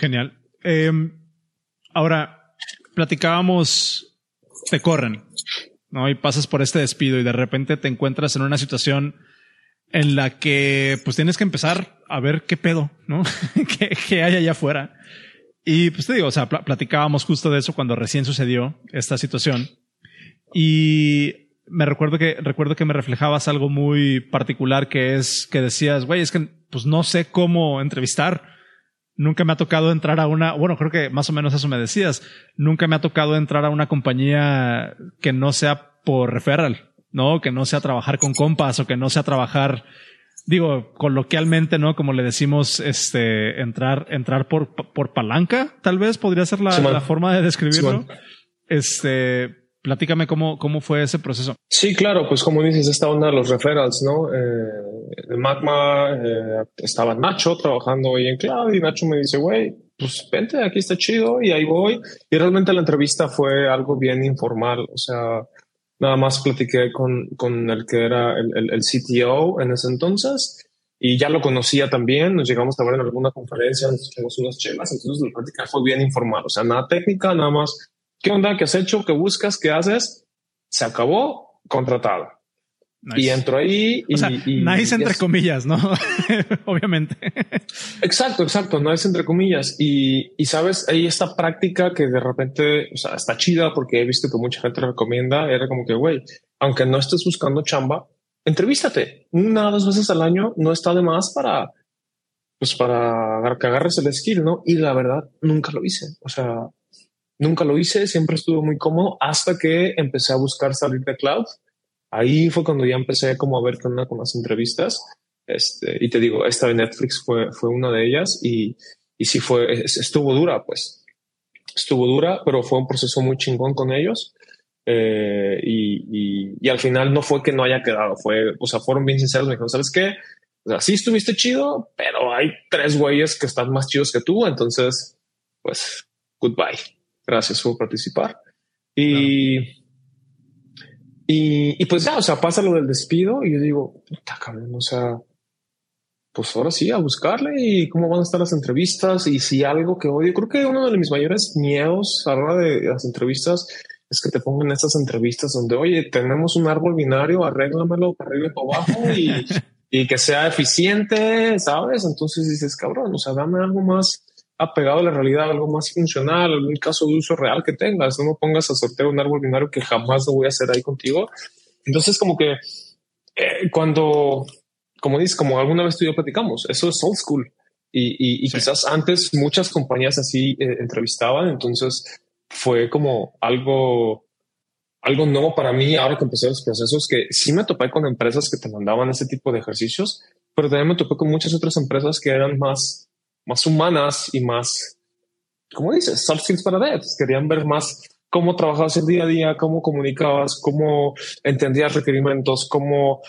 Genial. Em, ahora, platicábamos, te corren, ¿no? Y pasas por este despido y de repente te encuentras en una situación en la que pues tienes que empezar a ver qué pedo, ¿no? ¿Qué, hay allá afuera. Y pues te digo, o sea, platicábamos justo de eso cuando recién sucedió esta situación. Y me recuerdo que, recuerdo que me reflejabas algo muy particular que es que decías, güey, es que pues no sé cómo entrevistar. Nunca me ha tocado entrar a una, bueno, creo que más o menos eso me decías. Nunca me ha tocado entrar a una compañía que no sea por referral. ¿no? Que no sea trabajar con compas o que no sea trabajar, digo, coloquialmente, ¿no? Como le decimos, este, entrar, entrar por, por palanca, tal vez podría ser la, la forma de describirlo. este, platícame cómo, cómo fue ese proceso. Sí, claro, pues como dices, esta onda de los referrals, ¿no? Eh, Magma, eh, estaba Nacho trabajando ahí en Cloud y Nacho me dice, güey, pues vente, aquí está chido y ahí voy. Y realmente la entrevista fue algo bien informal, o sea, Nada más platiqué con, con el que era el, el, el, CTO en ese entonces y ya lo conocía también. Nos llegamos a ver en alguna conferencia, nos echamos unas chelas. Entonces la práctica fue bien informal, o sea, nada técnica, nada más. ¿Qué onda? ¿Qué has hecho? ¿Qué buscas? ¿Qué haces? Se acabó, contratado. Y entro ahí y, nice entre comillas, ¿no? Obviamente. Exacto, exacto, nice entre comillas. Y, y sabes, hay esta práctica que de repente, o sea, está chida porque he visto que mucha gente recomienda. Era como que, güey, aunque no estés buscando chamba, entrevístate una o dos veces al año. No está de más para, pues para que agarres el skill, ¿no? Y la verdad, nunca lo hice. O sea, nunca lo hice. Siempre estuve muy cómodo hasta que empecé a buscar salir de cloud ahí fue cuando ya empecé como a ver con, una, con las entrevistas. Este, y te digo, esta de Netflix fue, fue una de ellas y, y sí fue, estuvo dura, pues. Estuvo dura, pero fue un proceso muy chingón con ellos. Eh, y, y, y, al final no fue que no haya quedado, fue, o sea, fueron bien sinceros. Me dijeron, ¿sabes qué? O sea, sí estuviste chido, pero hay tres güeyes que están más chidos que tú. Entonces, pues, goodbye. Gracias por participar. Y, y, y pues ya, o sea, pasa lo del despido y yo digo, puta cabrón, o sea, pues ahora sí, a buscarle y cómo van a estar las entrevistas y si algo que odio. Creo que uno de mis mayores miedos a la hora de las entrevistas es que te pongan estas entrevistas donde, oye, tenemos un árbol binario, arréglamelo para arriba y para abajo y, y que sea eficiente, ¿sabes? Entonces dices, cabrón, o sea, dame algo más apegado a la realidad, algo más funcional, algún caso de uso real que tengas. No me pongas a sortear un árbol binario que jamás lo voy a hacer ahí contigo. Entonces, como que eh, cuando, como dices, como alguna vez tú y yo platicamos, eso es old school. Y, y, quizás antes muchas compañías así eh, entrevistaban, entonces fue como algo, algo nuevo para mí ahora que empecé los procesos, que sí me topé con empresas que te mandaban ese tipo de ejercicios, pero también me topé con muchas otras empresas que eran más más humanas y más, como dices, soft skills para devs. Querían ver más cómo trabajabas el día a día, cómo comunicabas, cómo entendías requerimientos, cómo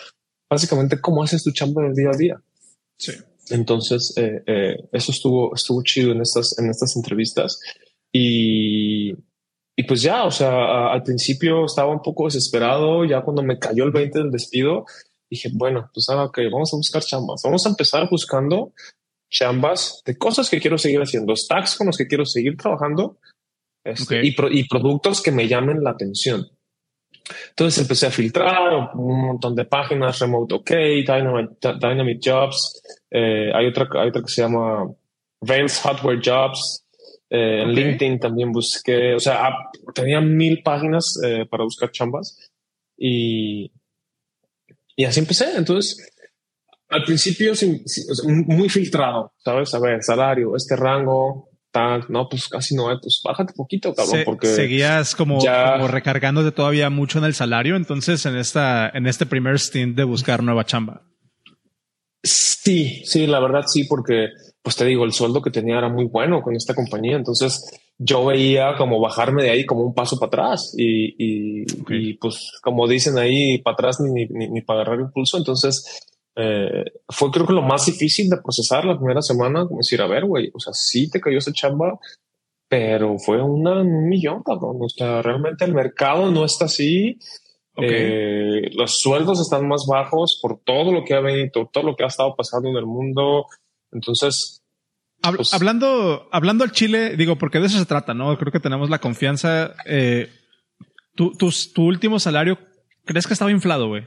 básicamente cómo haces tu chamba en el día a día. Sí. Entonces, eh, eh, eso estuvo, estuvo chido en estas, en estas entrevistas. Y, y pues ya, o sea, al principio estaba un poco desesperado. Ya cuando me cayó el 20 del despido, dije, bueno, pues ahora que vamos a buscar chambas. Vamos a empezar buscando chambas de cosas que quiero seguir haciendo, stacks con los que quiero seguir trabajando este, y, y, productos que me llamen la atención. Entonces empecé a filtrar un montón de páginas, Remote OK, Dynamic, Dynamic Jobs, eh, hay, otra, hay otra que se llama Rails Hardware Jobs, eh, en LinkedIn también busqué, o sea, tenía mil páginas eh, para buscar chambas y, y así empecé. Entonces, al principio muy filtrado, ¿sabes? A ver, salario, este rango, tal, no, pues casi no, pues bájate poquito, cabrón, porque seguías como, ya... como recargándote todavía mucho en el salario, entonces en esta, en este primer stint de buscar nueva chamba. Sí, sí, la verdad sí, porque pues te digo, el sueldo que tenía era muy bueno con esta compañía, entonces yo veía como bajarme de ahí como un paso para atrás y, y, y pues como dicen ahí, para atrás ni, ni, ni para agarrar impulso, entonces eh, fue creo que lo más difícil de procesar la primera semana, como decir, a ver, güey, o sea, sí te cayó esa chamba, pero fue una, un millón, cabrón. O sea, realmente el mercado no está así. Eh, los sueldos están más bajos por todo lo que ha venido, todo lo que ha estado pasando en el mundo. Entonces, pues hablando, hablando al Chile, digo, porque de eso se trata, ¿no? Creo que tenemos la confianza. Eh, tu, tu, último salario, ¿crees que estaba inflado, güey?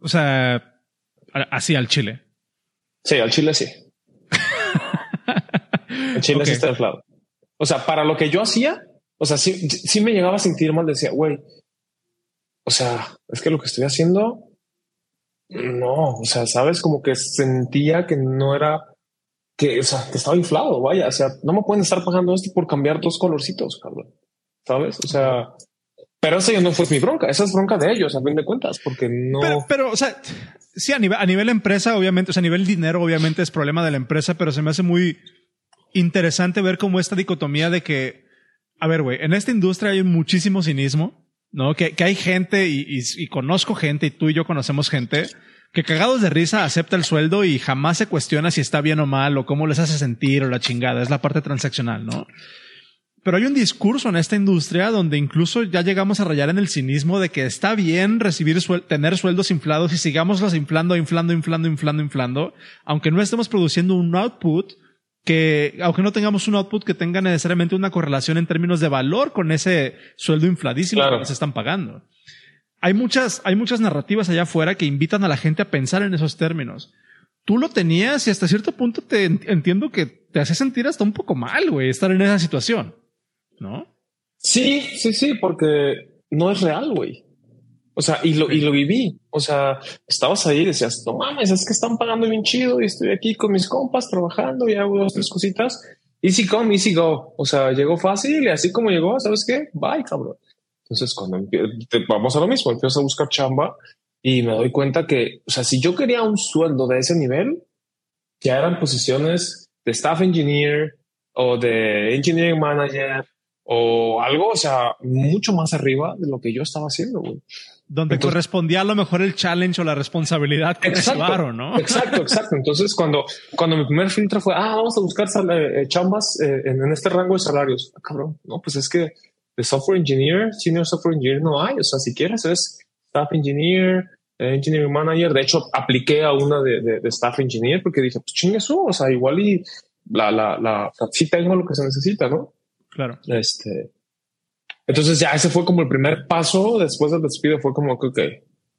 O sea, así al Chile. Sí, al Chile sí. al Chile sí está inflado. O sea, para lo que yo hacía, o sea, sí, sí me llegaba a sentir mal. Decía, güey, o sea, es que lo que estoy haciendo, no, o sea, sabes, como que sentía que no era que, o sea, que estaba inflado, vaya, o sea, no me pueden estar pagando esto por cambiar dos colorcitos, cabrón. ¿Sabes? O sea, pero eso no fue mi bronca, esa es bronca de ellos, a fin de cuentas, porque no. Pero, pero o sea, sí, a nivel, a nivel empresa, obviamente, o sea, a nivel dinero, obviamente es problema de la empresa, pero se me hace muy interesante ver cómo esta dicotomía de que, a ver, güey, en esta industria hay muchísimo cinismo, ¿no? Que, que hay gente y, y, y conozco gente y tú y yo conocemos gente que cagados de risa acepta el sueldo y jamás se cuestiona si está bien o mal o cómo les hace sentir o la chingada. Es la parte transaccional, ¿no? Pero hay un discurso en esta industria donde incluso ya llegamos a rayar en el cinismo de que está bien recibir tener sueldos inflados y sigámoslos inflando, inflando, inflando, inflando, inflando, aunque no estemos produciendo un output que, aunque no tengamos un output que tenga necesariamente una correlación en términos de valor con ese sueldo infladísimo que nos están pagando. Hay muchas, hay muchas narrativas allá afuera que invitan a la gente a pensar en esos términos. Tú lo tenías y hasta cierto punto te entiendo que te hace sentir hasta un poco mal, güey, estar en esa situación, ¿no? Sí, sí, sí, porque no es real, güey. O sea, y lo, y lo viví. O sea, estabas ahí y decías, no mames, es que están pagando bien chido y estoy aquí con mis compas trabajando y hago dos, tres cositas. Easy come, easy go. O sea, llegó fácil y así como llegó, ¿sabes qué? Bye, cabrón. Entonces, cuando vamos a lo mismo, empiezo a buscar chamba y me doy cuenta que, o sea, si yo quería un sueldo de ese nivel, ya eran posiciones de staff engineer o de engineering manager o algo, o sea, mucho más arriba de lo que yo estaba haciendo, güey. Donde correspondía a lo mejor el challenge o la responsabilidad que exacto, ¿no? Exacto, exacto. Entonces, cuando, cuando mi primer filtro fue, ah, vamos a buscar eh, chambas eh, en, en, este rango de salarios. Ah, cabrón, no, pues es que de software engineer, senior software engineer no hay. O sea, si quieres es staff engineer, engineering manager. De hecho, apliqué a una de, de, staff engineer porque dije, pues chingue eso. O sea, igual y la, la, la, sí tengo lo que se necesita, ¿no? Claro. Este, entonces ya ese fue como el primer paso. Después del despido fue como que, ok,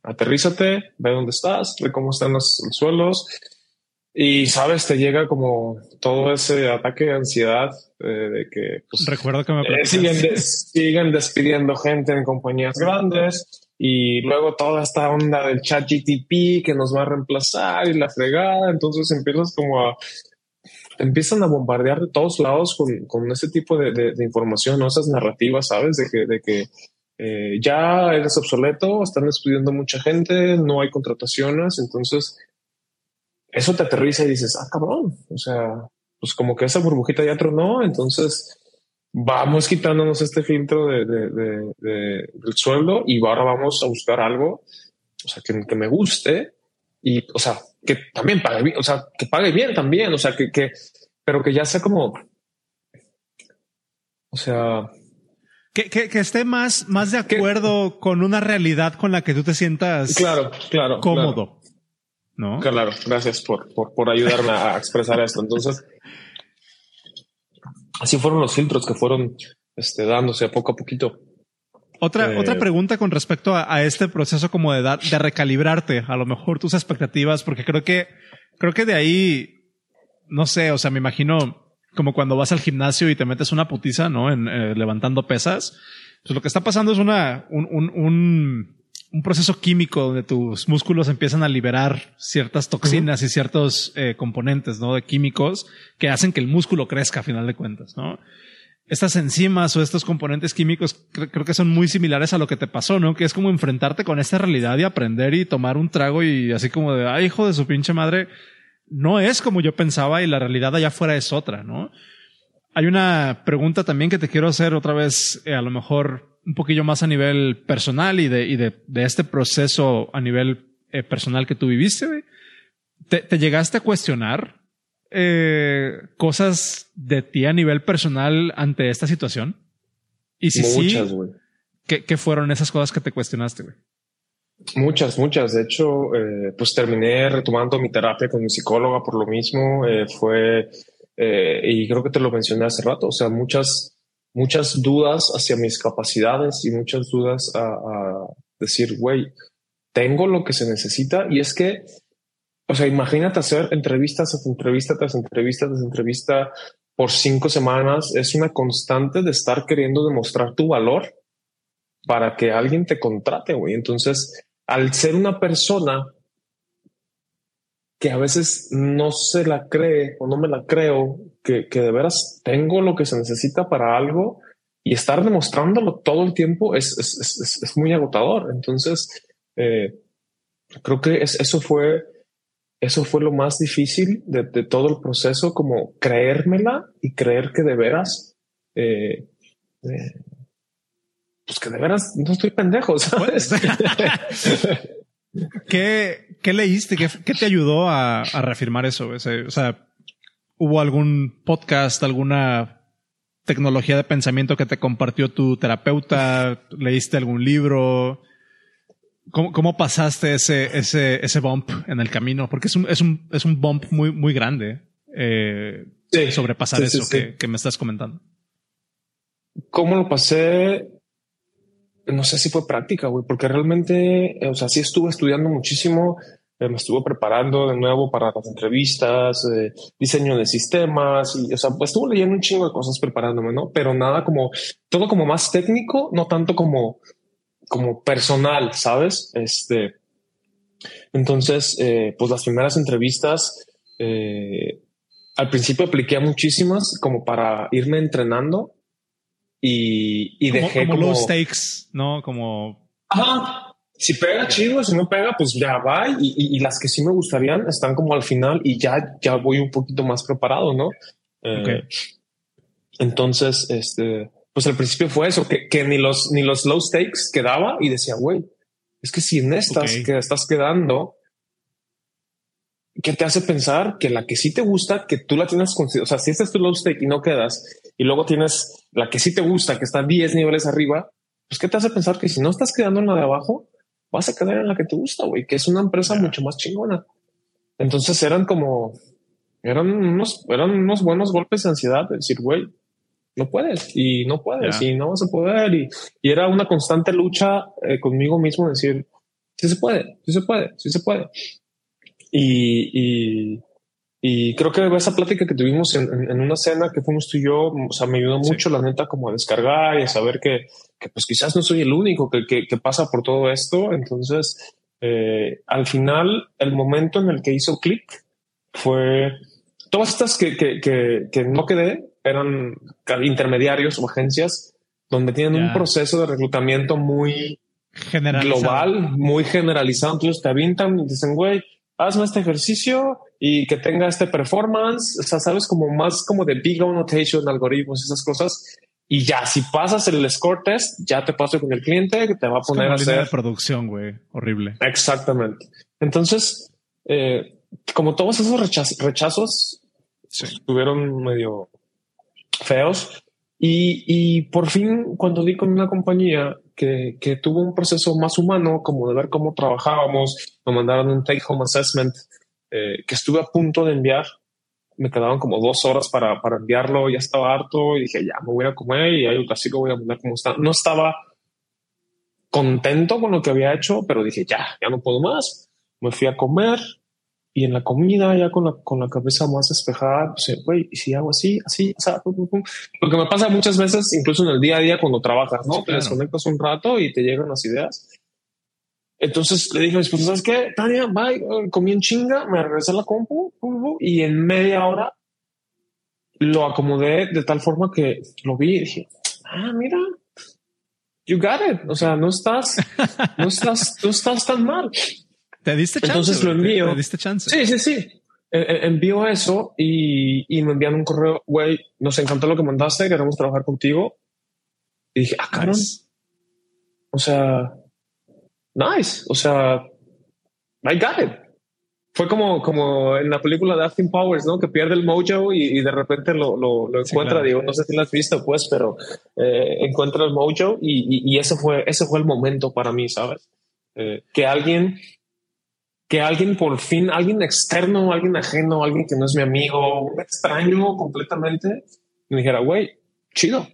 aterrízate, ve dónde estás, ve cómo están los, suelos. Y sabes, te llega como todo ese ataque de ansiedad eh, de que pues, recuerdo que me eh, siguen, siguen despidiendo gente en compañías grandes y luego toda esta onda del chat GTP que nos va a reemplazar y la fregada. Entonces empiezas como a empiezan a bombardear de todos lados con, con ese tipo de, de, información, ¿no? esas narrativas, sabes, de que, de que eh, ya eres obsoleto, están despidiendo mucha gente, no hay contrataciones, entonces eso te aterriza y dices, ah, cabrón, o sea, pues como que esa burbujita ya tronó, entonces vamos quitándonos este filtro de, de, del sueldo y ahora vamos a buscar algo, o sea, que, que, me guste y, o sea, que también pague bien, o sea, que pague bien también, o sea, que, que pero que ya sea como, o sea, que, que, que, esté más, más de acuerdo con una realidad con la que tú te sientas claro, claro, cómodo. ¿no? Claro, gracias por, por, por ayudarme a expresar esto. Entonces, así fueron los filtros que fueron este, dándose poco a poquito. Otra, eh, otra pregunta con respecto a, este proceso como de dar, de recalibrarte a lo mejor tus expectativas, porque creo que, creo que de ahí, no sé, o sea, me imagino como cuando vas al gimnasio y te metes una putiza, ¿no? En, eh, levantando pesas. Pues lo que está pasando es una, un, un, un un proceso químico donde tus músculos empiezan a liberar ciertas toxinas y ciertos eh, componentes, ¿no? De químicos que hacen que el músculo crezca a final de cuentas, ¿no? Estas enzimas o estos componentes químicos creo que son muy similares a lo que te pasó, ¿no? Que es como enfrentarte con esta realidad y aprender y tomar un trago y así como de, ay, hijo de su pinche madre, no es como yo pensaba y la realidad allá afuera es otra, ¿no? Hay una pregunta también que te quiero hacer otra vez, eh, a lo mejor un poquillo más a nivel personal y de, y de, de este proceso a nivel eh, personal que tú viviste, ¿Te, ¿Te, llegaste a cuestionar eh, cosas de ti a nivel personal ante esta situación? Y si muchas, sí, ¿qué, ¿qué, fueron esas cosas que te cuestionaste, güey? Muchas, muchas. De hecho, eh, pues terminé retomando mi terapia con mi psicóloga por lo mismo. Eh, fue eh, y creo que te lo mencioné hace rato, o sea, muchas, muchas dudas hacia mis capacidades y muchas dudas a, a decir, güey, tengo lo que se necesita y es que, o sea, imagínate hacer entrevistas tras entrevista tras entrevista tras entrevista por cinco semanas, es una constante de estar queriendo demostrar tu valor para que alguien te contrate, güey. Entonces, al ser una persona que a veces no se la cree o no me la creo, que, de veras tengo lo que se necesita para algo y estar demostrándolo todo el tiempo es, es, muy agotador. Entonces, eh, creo que eso fue eso fue lo más difícil de, todo el proceso, como creérmela y creer que de veras, eh, eh, pues que de veras no estoy pendejo, ¿sabes? ¿Qué, ¿Qué, leíste? ¿Qué, ¿Qué, te ayudó a, a reafirmar eso? o sea, ¿hubo algún podcast, alguna tecnología de pensamiento que te compartió tu terapeuta? ¿Leíste algún libro? ¿Cómo, cómo pasaste ese, ese, ese bump en el camino? Porque es un, es un, es un bump muy, muy grande eh, sobrepasar eso que, que me estás comentando. ¿Cómo lo pasé? no sé si fue práctica, güey, porque realmente, eh, o sea, sí estuve estudiando muchísimo, eh, me estuve preparando de nuevo para las entrevistas, eh, diseño de sistemas, y, o sea, pues estuve leyendo un chingo de cosas preparándome, ¿no? Pero nada como, todo como más técnico, no tanto como, como personal, ¿sabes? Este, entonces, pues las primeras entrevistas, al principio apliqué muchísimas como para irme entrenando y, y como, dejé como, low stakes, ¿no? Como... Ajá. Si pega chido, si no pega, pues ya va. Y, y, las que sí me gustarían están como al final y ya, ya voy un poquito más preparado, ¿no? Eh, entonces, este, pues al principio fue eso, que, que, ni los, ni los low stakes quedaba y decía, güey, es que si en estas que estás quedando, ¿qué te hace pensar que la que sí te gusta, que tú la tienes? O sea, si este es tu low stake y no quedas, y luego tienes la que sí te gusta, que está 10 niveles arriba, pues ¿qué te hace pensar que si no estás quedando en la de abajo, vas a quedar en la que te gusta, güey, que es una empresa mucho más chingona? Entonces eran como, eran unos, eran unos buenos golpes de ansiedad de decir, güey, no puedes y no puedes y no vas a poder. Y, y era una constante lucha eh, conmigo mismo, decir, sí se puede, sí se puede, sí se puede. Y, y, y creo que esa plática que tuvimos en, en, una cena que fuimos tú y yo, o sea, me ayudó mucho la neta como a descargar y a saber que, que pues quizás no soy el único que, que, que pasa por todo esto. Entonces, eh, al final, el momento en el que hizo clic fue todas estas que, que, que, que, no quedé eran intermediarios o agencias donde tienen un proceso de reclutamiento muy global, muy generalizado. Entonces te avientan y dicen, güey, hazme este ejercicio y que tenga este performance, o sea, sabes, como más como de big annotation, algoritmos, esas cosas. Y ya, si pasas el score test, ya te paso con el cliente que te va a poner a hacer. de producción, güey. Horrible. Exactamente. Entonces, eh, como todos esos rechazos estuvieron medio feos. Y, y por fin, cuando di con una compañía que, que, tuvo un proceso más humano, como de ver cómo trabajábamos, me mandaron un take home assessment eh, que estuve a punto de enviar. Me quedaban como dos horas para, para enviarlo, ya estaba harto y dije, ya me voy a comer y ahí casi lo voy a mandar como está. No estaba contento con lo que había hecho, pero dije, ya, ya no puedo más. Me fui a comer y en la comida, ya con la, con la cabeza más despejada, pues, güey, y si hago así, así, o sea, lo que me pasa muchas veces, incluso en el día a día cuando trabajas, ¿no? Te desconectas un rato y te llegan las ideas entonces le dije a mi esposa, ¿sabes qué? Tania, bye, comí en chinga, me regresé a la compu y en media hora lo acomodé de tal forma que lo vi y dije, ah, mira, you got it. O sea, no estás, no estás, no estás tan mal. Te diste chance. Entonces lo envío. Te, diste chance. Sí, sí, sí. Envío eso y, y me envían un correo, güey, nos encantó lo que mandaste, queremos trabajar contigo. Y dije, ah, cabrón. O sea, nice. O sea, I got it. Fue como, como en la película de Austin Powers, ¿no? Que pierde el mojo y, de repente lo, lo, encuentra. Digo, no sé si lo has visto, pues, pero eh, encuentra el mojo y, y, ese fue, ese fue el momento para mí, ¿sabes? Eh, que alguien que alguien por fin, alguien externo, alguien ajeno, alguien que no es mi amigo, un extraño completamente, me dijera, güey, chido.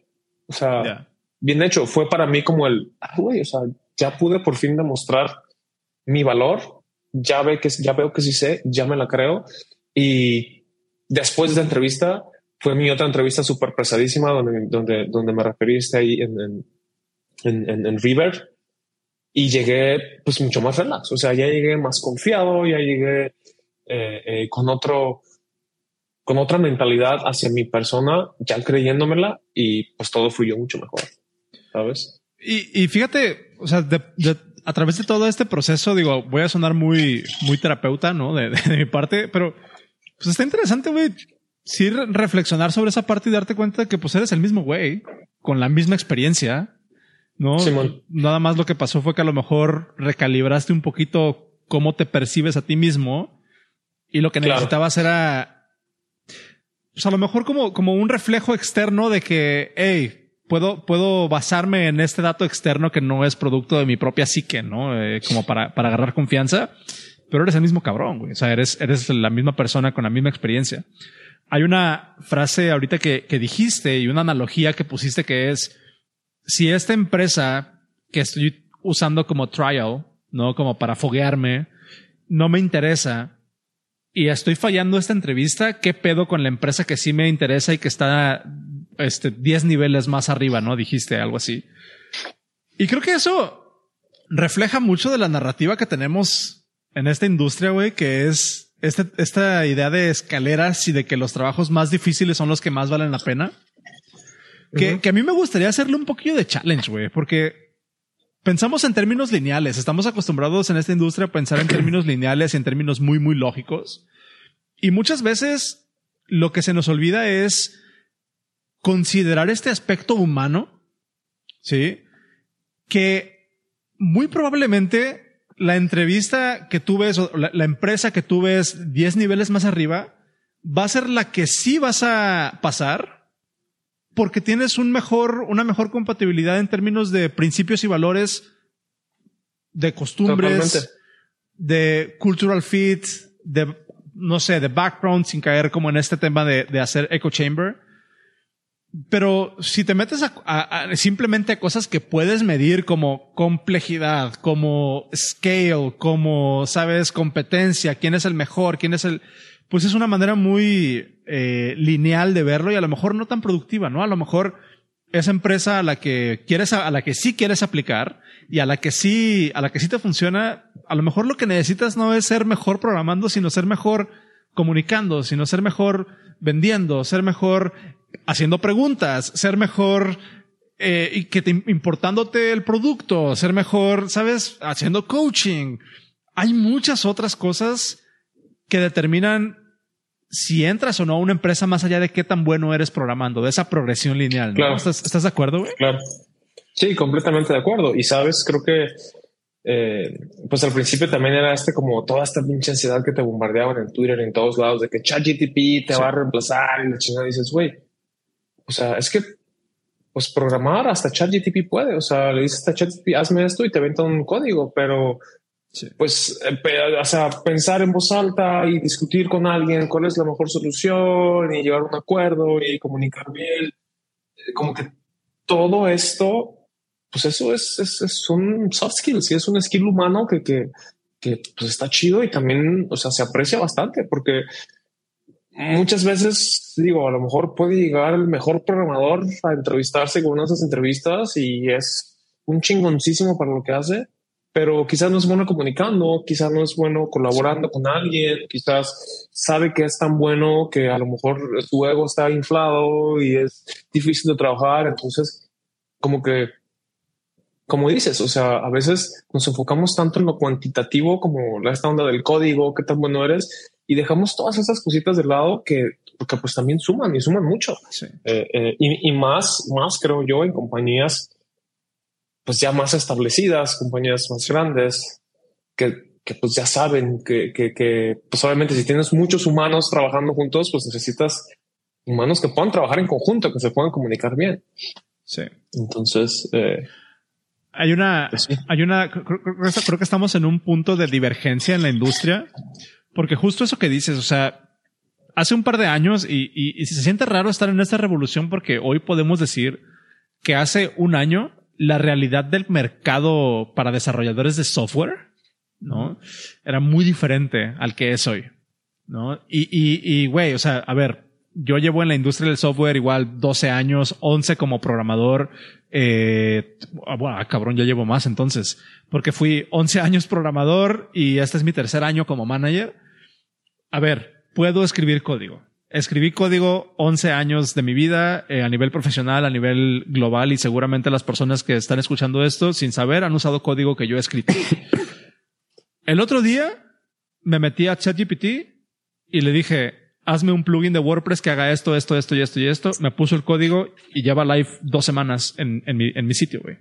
O sea, bien hecho. Fue para mí como el, ah, güey, o sea, ya pude por fin demostrar mi valor. Ya ve que ya veo que sí sé, ya me la creo. Y después de la entrevista fue mi otra entrevista súper pesadísima donde, donde, donde me referiste ahí en, en, en, en, River y llegué pues mucho más relax. O sea, ya llegué más confiado, ya llegué eh, eh, con otro, con otra mentalidad hacia mi persona, ya creyéndomela y pues todo fluyó mucho mejor. ¿Sabes? Y, y fíjate, o sea, de, a través de todo este proceso, digo, voy a sonar muy, muy terapeuta, ¿no? De, de mi parte, pero pues está interesante, güey. Sí, reflexionar sobre esa parte y darte cuenta de que pues eres el mismo güey, con la misma experiencia, ¿no? Nada más lo que pasó fue que a lo mejor recalibraste un poquito cómo te percibes a ti mismo y lo que necesitabas era, pues a lo mejor como, como un reflejo externo de que, hey, puedo, puedo basarme en este dato externo que no es producto de mi propia psique, ¿no? Eh, como para, para agarrar confianza pero eres el mismo cabrón, güey. O sea, eres, eres la misma persona con la misma experiencia. Hay una frase ahorita que, que dijiste y una analogía que pusiste que es, si esta empresa que estoy usando como trial, no como para foguearme, no me interesa y estoy fallando esta entrevista, ¿qué pedo con la empresa que sí me interesa y que está este 10 niveles más arriba, no? Dijiste algo así. Y creo que eso refleja mucho de la narrativa que tenemos en esta industria, güey, que es este, esta idea de escaleras y de que los trabajos más difíciles son los que más valen la pena. Que, que a mí me gustaría hacerle un poquillo de challenge, güey, porque pensamos en términos lineales. Estamos acostumbrados en esta industria a pensar en términos lineales y en términos muy, muy lógicos. Y muchas veces lo que se nos olvida es considerar este aspecto humano, ¿sí? Que muy probablemente la entrevista que tú ves, o la, empresa que tú ves 10 niveles más arriba, va a ser la que sí vas a pasar porque tienes un mejor, una mejor compatibilidad en términos de principios y valores, de costumbres, de cultural fit, de, no sé, de background sin caer como en este tema de, de hacer echo chamber. Pero si te metes a, simplemente a cosas que puedes medir como complejidad, como scale, como, sabes, competencia, quién es el mejor, quién es el, pues es una manera muy eh, lineal de verlo y a lo mejor no tan productiva, ¿no? A lo mejor esa empresa a la que quieres, a la que sí quieres aplicar y a la que sí, a la que sí te funciona, a lo mejor lo que necesitas no es ser mejor programando, sino ser mejor comunicando, sino ser mejor vendiendo, ser mejor haciendo preguntas, ser mejor eh, y que te, importándote el producto, ser mejor, sabes, haciendo coaching. Hay muchas otras cosas que determinan si entras o no a una empresa más allá de qué tan bueno eres programando, de esa progresión lineal. Claro. ¿Estás, de acuerdo? Güey? Claro. Sí, completamente de acuerdo. Y sabes, creo que eh, pues al principio también era este como toda esta pinche ansiedad que te bombardeaban en Twitter en todos lados de que ChatGTP te va a reemplazar y la chingada dices, güey, o sea, es que pues programar hasta ChatGTP puede. O sea, le dices a ChatGTP, hazme esto y te venta un código, pero pues, o sea, pensar en voz alta y discutir con alguien cuál es la mejor solución y llegar a un acuerdo y comunicar bien, eh, como que todo esto, pues eso es, es, es un soft skills y es un skill humano que, que, que pues está chido y también, o sea, se aprecia bastante porque muchas veces digo, a lo mejor puede llegar el mejor programador a entrevistarse con una de esas entrevistas y es un chingoncísimo para lo que hace, pero quizás no es bueno comunicando, quizás no es bueno colaborando con alguien, quizás sabe que es tan bueno que a lo mejor su ego está inflado y es difícil de trabajar. Entonces, como que, como dices, o sea, a veces nos enfocamos tanto en lo cuantitativo como esta onda del código, qué tan bueno eres, y dejamos todas esas cositas de lado que, porque pues también suman y suman mucho. Eh, eh, y, y, más, más creo yo en compañías pues ya más establecidas, compañías más grandes, que, que pues ya saben que, que, que, pues obviamente si tienes muchos humanos trabajando juntos, pues necesitas humanos que puedan trabajar en conjunto, que se puedan comunicar bien. Sí. Entonces, eh, hay una, Pues sí. hay una, creo, creo- creo que estamos en un punto de divergencia en la industria, porque justo eso que dices, o sea, hace un par de años y, y, y se siente raro estar en esta revolución porque hoy podemos decir que hace un año la realidad del mercado para desarrolladores de software, ¿no? Era muy diferente al que es hoy, ¿no? Y, y, y, güey, o sea, a ver, yo llevo en la industria del software igual 12 años, 11 como programador, eh, ah, bueno, ah, cabrón, ya llevo más entonces, porque fui 11 años programador y este es mi tercer año como manager. A ver, puedo escribir código. Escribí código 11 años de mi vida eh, a nivel profesional, a nivel global y seguramente las personas que están escuchando esto sin saber han usado código que yo he escrito. El otro día me metí a ChatGPT y le dije, hazme un plugin de WordPress que haga esto, esto, esto y esto y esto. Me puso el código y lleva live dos semanas en, en mi, en mi sitio, güey.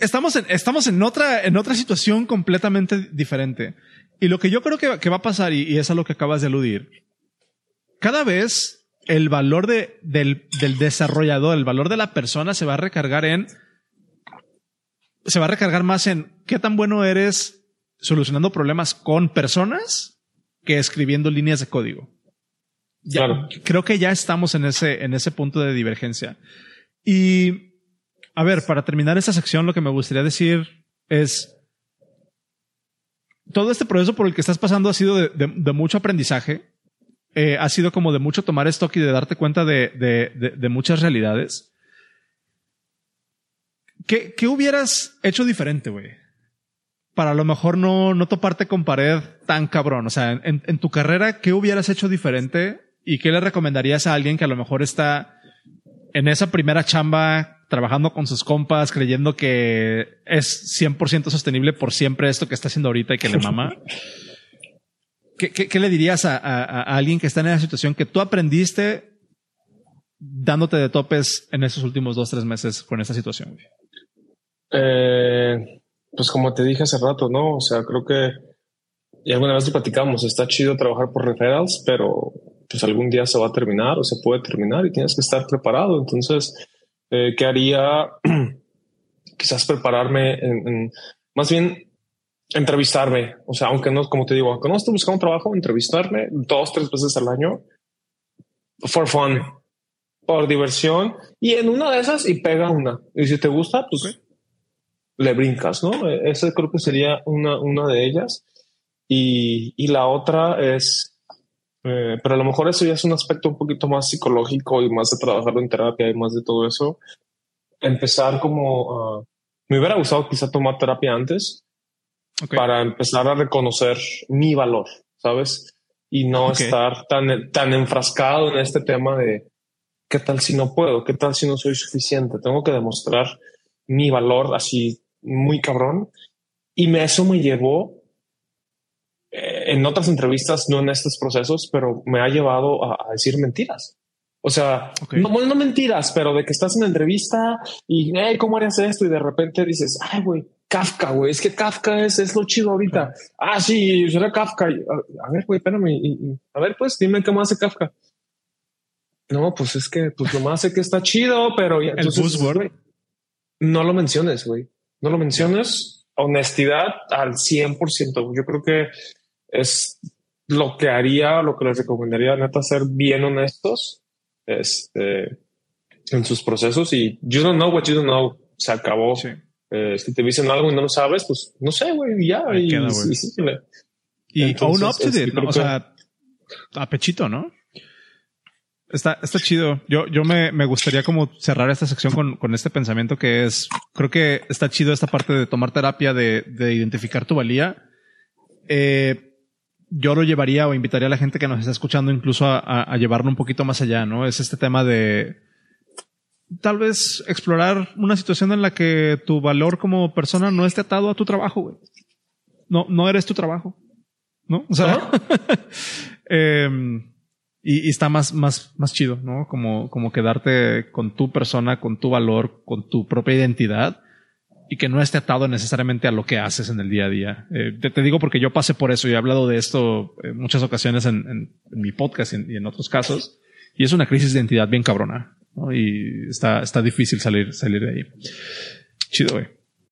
Estamos en, estamos en otra, en otra situación completamente diferente. Y lo que yo creo que, que va a pasar, y, y es a lo que acabas de aludir, cada vez el valor de, del, del desarrollador, el valor de la persona se va a recargar en, se va a recargar más en qué tan bueno eres solucionando problemas con personas que escribiendo líneas de código. Ya- Claro. Creo que ya estamos en ese, en ese punto de divergencia. Y, a ver, para terminar esta sección, lo que me gustaría decir es, todo este proceso por el que estás pasando ha sido de, de- de mucho aprendizaje, eh, ha sido como de mucho tomar stock y de darte cuenta de, de- muchas realidades. ¿Qué, qué hubieras hecho diferente, güey? Para a lo mejor no, no toparte con pared tan cabrón. O sea, en, en tu carrera, ¿qué hubieras hecho diferente? ¿Y qué le recomendarías a alguien que a lo mejor está en esa primera chamba, trabajando con sus compas, creyendo que es 100% sostenible por siempre esto que está haciendo ahorita y que le mama? ¿Qué, qué, qué le dirías a, a- a alguien que está en esa situación que tú aprendiste dándote de topes en esos últimos dos, tres meses con esa situación? Eh, pues como te dije hace rato, ¿no? O sea, creo que y alguna vez lo platicamos, está chido trabajar por referrals, pero pues algún día se va a terminar o se puede terminar y tienes que estar preparado. Entonces, eh, ¿qué haría? Quizás prepararme en, en- más bien entrevistarme. O sea, aunque no, como te digo, aunque no esté buscando un trabajo, entrevistarme dos, tres veces al año for fun, por diversión y en una de esas y pega una. Y si te gusta, pues le brincas, ¿no? Eh, Esa creo que sería una, una de ellas. Y, y la otra es, eh, pero a lo mejor eso ya es un aspecto un poquito más psicológico y más de trabajar en terapia y más de todo eso. Empezar como, ah, me hubiera gustado quizá tomar terapia antes Ok. para empezar a reconocer mi valor, ¿sabes? Y no Ok. estar tan, tan enfrascado en este tema de qué tal si no puedo, qué tal si no soy suficiente. Tengo que demostrar mi valor así muy cabrón. Y me, eso me llevó en otras entrevistas, no en estos procesos, pero me ha llevado a, a decir mentiras. O sea, Ok. no, no mentiras, pero de que estás en entrevista y hey, cómo harías esto y de repente dices, ay, güey, Kafka, güey, es que Kafka es, es lo chido ahorita. Ah, sí, será Kafka. A, a ver, güey, espérame. y- y- a ver, pues dime qué más hace Kafka. No, pues es que, pues nomás sé que está chido, pero ya, El entonces, buzzword. güey, no lo menciones, güey. No lo menciones. Honestidad al 100%. Yo creo que es lo que haría, lo que les recomendaría, neta, ser bien honestos este, en sus procesos y you don't know what you don't know. Se acabó. Sí. Eh, si te dicen algo y no lo sabes, pues no sé, güey, ya. Ahí y, queda, y síguele. Y Entonces, own up to es- it, O sea, a pechito, ¿no? Está, está chido. Yo, yo me, me gustaría como cerrar esta sección con, con este pensamiento que es, creo que está chido esta parte de tomar terapia, de, de identificar tu valía. Eh, yo lo llevaría o invitaría a la gente que nos está escuchando incluso a, a- a llevarlo un poquito más allá, ¿no? Es este tema de tal vez explorar una situación en la que tu valor como persona no esté atado a tu trabajo, güey. No, no eres tu trabajo. ¿No? O sea. Em, y, y está más, más, más chido, ¿no? Como, como quedarte con tu persona, con tu valor, con tu propia identidad y que no esté atado necesariamente a lo que haces en el día a día. Eh, te, te digo porque yo pasé por eso y he hablado de esto en muchas ocasiones en, mi podcast y en, y en otros casos. Y es una crisis de identidad bien cabrona. Y está, está difícil salir, salir de ahí. Chido, güey.